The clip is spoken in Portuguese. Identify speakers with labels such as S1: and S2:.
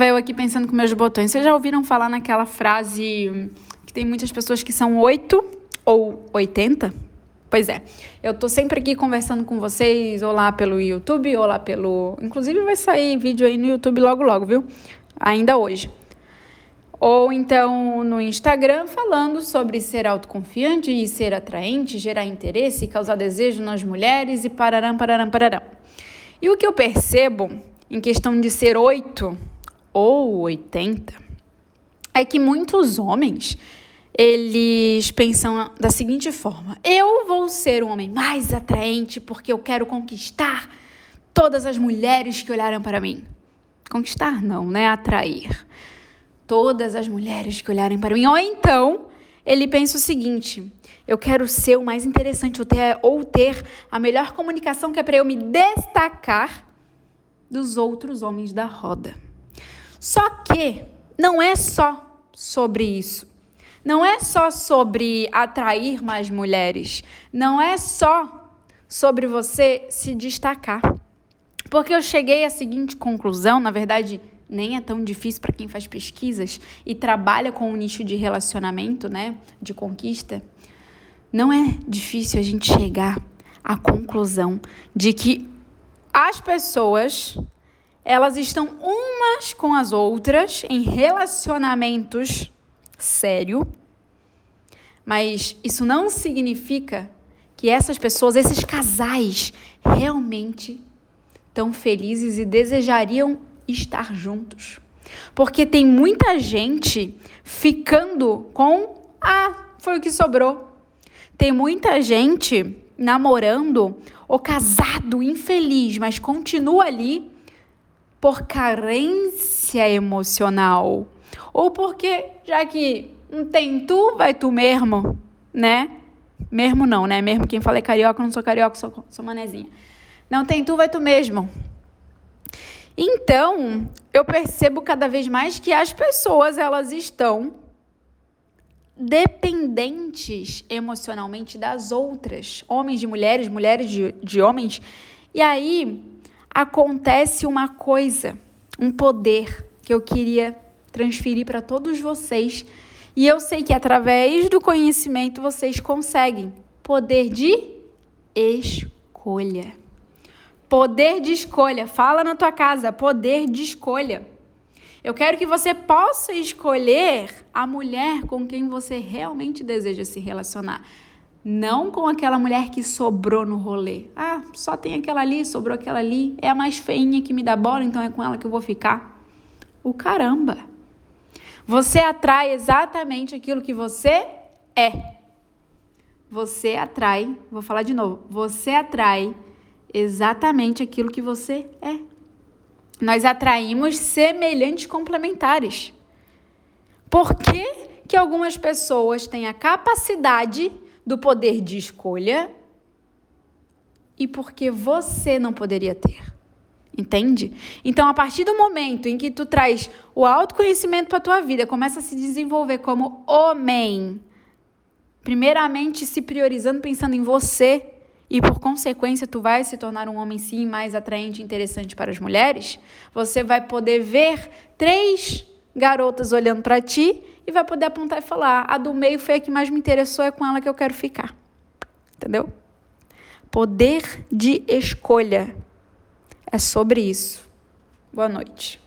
S1: Eu aqui pensando com meus botões. Vocês já ouviram falar naquela frase que tem muitas pessoas que são 8 ou 80? Pois é. Eu tô sempre aqui conversando com vocês, ou lá pelo YouTube, ou lá pelo. Inclusive vai sair vídeo aí no YouTube logo logo, viu? Ainda hoje. Ou então no Instagram falando sobre ser autoconfiante e ser atraente, gerar interesse, causar desejo nas mulheres e pararam, pararam, pararam. E o que eu percebo em questão de ser 8 ou 80, é que muitos homens eles pensam da seguinte forma: eu vou ser o homem mais atraente porque eu quero conquistar todas as mulheres que olharam para mim. Conquistar não, né? Atrair. Todas as mulheres que olharem para mim. Ou então, ele pensa o seguinte: eu quero ser o mais interessante ou ter, ou ter a melhor comunicação que é para eu me destacar dos outros homens da roda. Só que não é só sobre isso. Não é só sobre atrair mais mulheres. Não é só sobre você se destacar. Porque eu cheguei à seguinte conclusão, na verdade, nem é tão difícil para quem faz pesquisas e trabalha com o um nicho de relacionamento, né, de conquista. Não é difícil a gente chegar à conclusão de que as pessoas elas estão umas com as outras em relacionamentos sério, mas isso não significa que essas pessoas, esses casais, realmente estão felizes e desejariam estar juntos. Porque tem muita gente ficando com ah, foi o que sobrou. Tem muita gente namorando ou casado infeliz, mas continua ali por carência emocional. Ou porque, já que não tem tu, vai tu mesmo, né? Mesmo não, né? Mesmo quem fala é carioca, não sou carioca, sou, sou manezinha. Não tem tu, vai tu mesmo. Então, eu percebo cada vez mais que as pessoas, elas estão dependentes emocionalmente das outras, homens de mulheres, mulheres de, de homens. E aí, acontece uma coisa, um poder que eu queria transferir para todos vocês. E eu sei que através do conhecimento vocês conseguem. Poder de escolha. Poder de escolha. Fala na tua casa, poder de escolha. Eu quero que você possa escolher a mulher com quem você realmente deseja se relacionar. Não com aquela mulher que sobrou no rolê. Ah, só tem aquela ali, sobrou aquela ali. É a mais feinha que me dá bola, então é com ela que eu vou ficar. O caramba! Você atrai exatamente aquilo que você é. Você atrai, vou falar de novo, você atrai exatamente aquilo que você é. Nós atraímos semelhantes complementares. Por que, que algumas pessoas têm a capacidade do poder de escolha e porque você não poderia ter. Entende? Então, a partir do momento em que tu traz o autoconhecimento para tua vida, começa a se desenvolver como homem, primeiramente se priorizando, pensando em você, e por consequência tu vai se tornar um homem sim mais atraente e interessante para as mulheres, você vai poder ver três garotas olhando para ti e vai poder apontar e falar: a do meio foi a que mais me interessou, é com ela que eu quero ficar. Entendeu? Poder de escolha. É sobre isso. Boa noite.